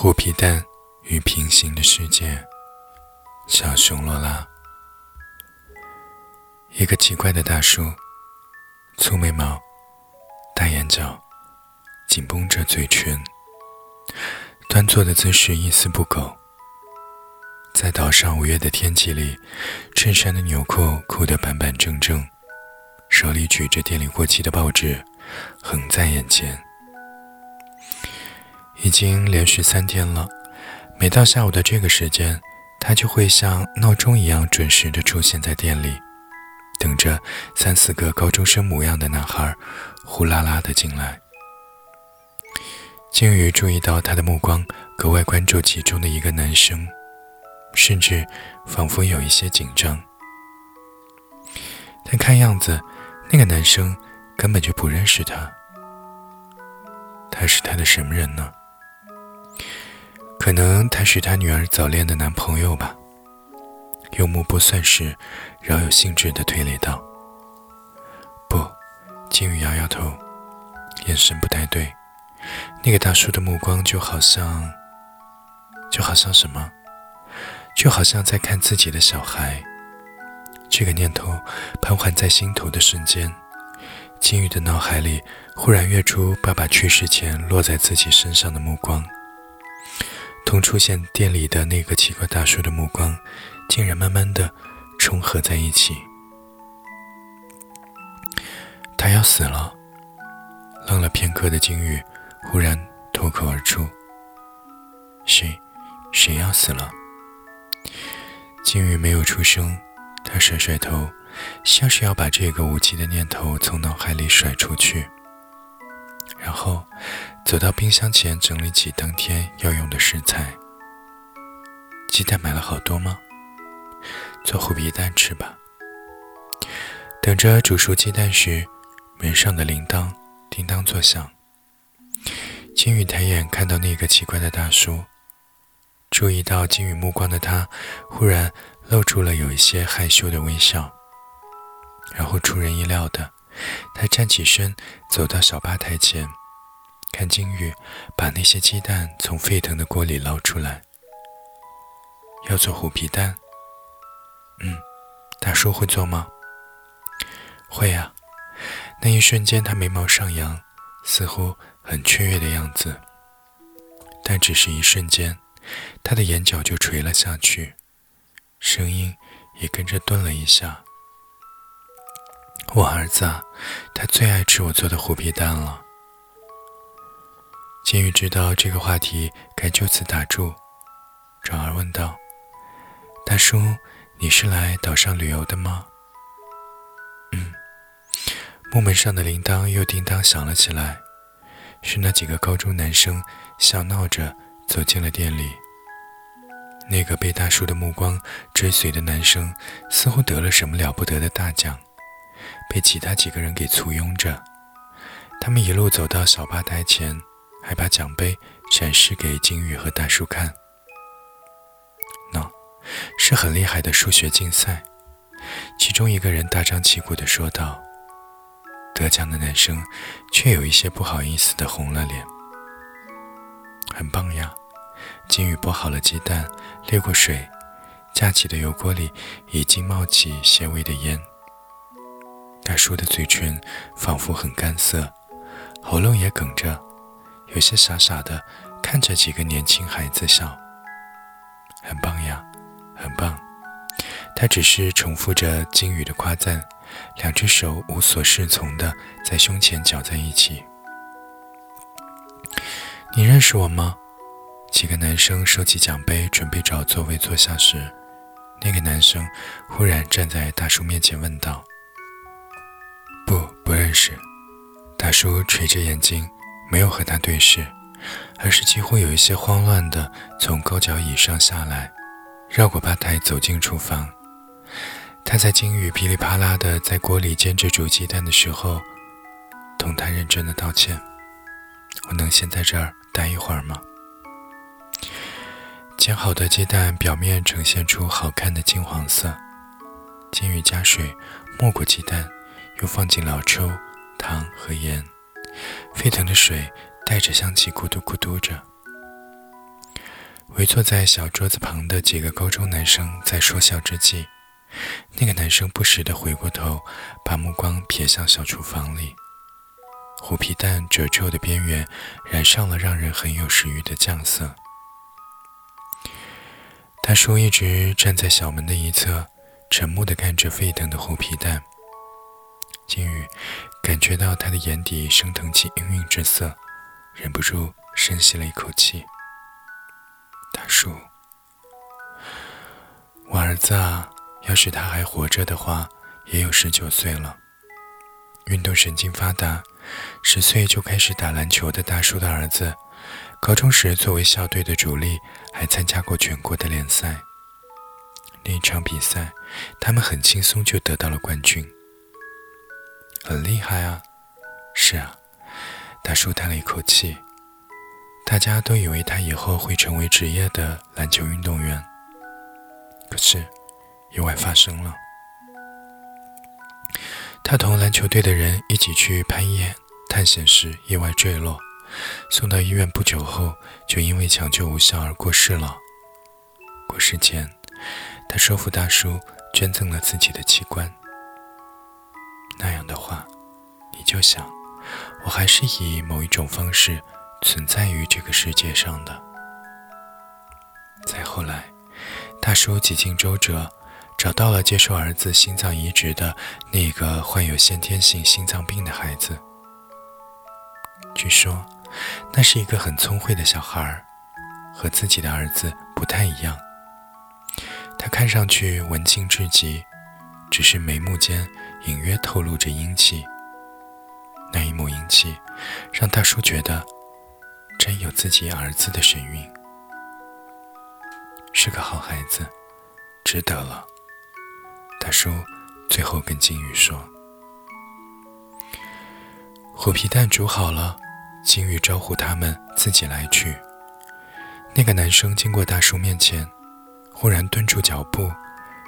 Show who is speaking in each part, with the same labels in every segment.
Speaker 1: 虎皮蛋与平行的世界，小熊罗拉。一个奇怪的大叔，粗眉毛，大眼角，紧绷着嘴唇，端坐的姿势一丝不苟。在岛上五月的天气里，衬衫的纽扣扣得板板正正，手里举着店里过期的报纸，横在眼前。已经连续三天了，每到下午的这个时间，他就会像闹钟一样准时的出现在店里，等着三四个高中生模样的男孩呼啦啦的进来。金鱼注意到他的目光格外关注其中的一个男生，甚至仿佛有一些紧张。但看样子，那个男生根本就不认识他。他是他的什么人呢？可能他是他女儿早恋的男朋友吧。用目不算是，饶有兴致的推理道：“不。”金宇摇摇头，眼神不太对。那个大叔的目光就好像，就好像什么？就好像在看自己的小孩。这个念头盘桓在心头的瞬间，金宇的脑海里忽然跃出爸爸去世前落在自己身上的目光。同出现店里的那个奇怪大叔的目光，竟然慢慢的重合在一起。他要死了！愣了片刻的金鱼忽然脱口而出：“谁？谁要死了？”金鱼没有出声，他甩甩头，像是要把这个无稽的念头从脑海里甩出去。走到冰箱前整理起当天要用的食材。鸡蛋买了好多吗？做虎皮蛋吃吧。等着煮熟鸡蛋时，门上的铃铛叮当作响。金宇抬眼看到那个奇怪的大叔，注意到金宇目光的他，忽然露出了有一些害羞的微笑。然后出人意料的。他站起身，走到小吧台前，看金玉把那些鸡蛋从沸腾的锅里捞出来。要做虎皮蛋？嗯，大叔会做吗？会呀。那一瞬间，他眉毛上扬，似乎很雀跃的样子。但只是一瞬间，他的眼角就垂了下去，声音也跟着顿了一下。我儿子，他最爱吃我做的虎皮蛋了。金鱼知道这个话题该就此打住，转而问道：“大叔，你是来岛上旅游的吗？”嗯。木门上的铃铛又叮当响了起来，是那几个高中男生笑闹着走进了店里。那个被大叔的目光追随的男生，似乎得了什么了不得的大奖。被其他几个人给簇拥着，他们一路走到小吧台前，还把奖杯展示给金鱼和大叔看。喏，是很厉害的数学竞赛。其中一个人大张旗鼓地说道。得奖的男生却有一些不好意思地红了脸。很棒呀！金鱼剥好了鸡蛋，沥过水，架起的油锅里已经冒起些微的烟。大叔的嘴唇仿佛很干涩，喉咙也哽着，有些傻傻的看着几个年轻孩子笑。很棒呀，很棒。他只是重复着金宇的夸赞，两只手无所适从的在胸前搅在一起。你认识我吗？几个男生收起奖杯，准备找座位坐下时，那个男生忽然站在大叔面前问道。不，不认识。大叔垂着眼睛，没有和他对视，而是几乎有一些慌乱地从高脚椅上下来，绕过吧台走进厨房。他在金鱼噼里啪啦地在锅里煎着煮鸡蛋的时候，同他认真的道歉：“我能先在这儿待一会儿吗？”煎好的鸡蛋表面呈现出好看的金黄色，金鱼加水没过鸡蛋。又放进老抽、糖和盐，沸腾的水带着香气咕嘟咕嘟着。围坐在小桌子旁的几个高中男生在说笑之际，那个男生不时地回过头，把目光瞥向小厨房里。虎皮蛋褶皱的边缘染上了让人很有食欲的酱色。大叔一直站在小门的一侧，沉默地看着沸腾的虎皮蛋。金宇感觉到他的眼底升腾起氤氲之色，忍不住深吸了一口气。大叔，我儿子啊，要是他还活着的话，也有十九岁了，运动神经发达。十岁就开始打篮球的大叔的儿子，高中时作为校队的主力，还参加过全国的联赛。那一场比赛，他们很轻松就得到了冠军，很厉害啊！是啊，大叔叹了一口气。大家都以为他以后会成为职业的篮球运动员，可是，意外发生了。他同篮球队的人一起去攀岩探险时意外坠落，送到医院不久后就因为抢救无效而过世了。过世前，他说服大叔捐赠了自己的器官。那样的话，你就想，我还是以某一种方式存在于这个世界上的。再后来，大叔几经周折。找到了接受儿子心脏移植的那个患有先天性心脏病的孩子。据说，那是一个很聪慧的小孩儿，和自己的儿子不太一样。他看上去文静至极，只是眉目间隐约透露着英气。那一抹英气，让大叔觉得真有自己儿子的神韵，是个好孩子，值得了。大叔最后跟金鱼说：“虎皮蛋煮好了。”金鱼招呼他们自己来取。那个男生经过大叔面前，忽然顿住脚步，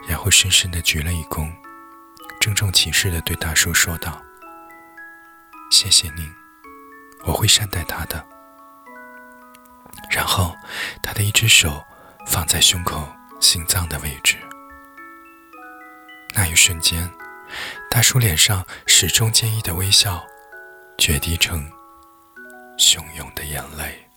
Speaker 1: 然后深深的鞠了一躬，郑重其事的对大叔说道：“谢谢您，我会善待他的。”然后，他的一只手放在胸口心脏的位置。那一瞬间，大叔脸上始终坚毅的微笑，决堤成汹涌的眼泪。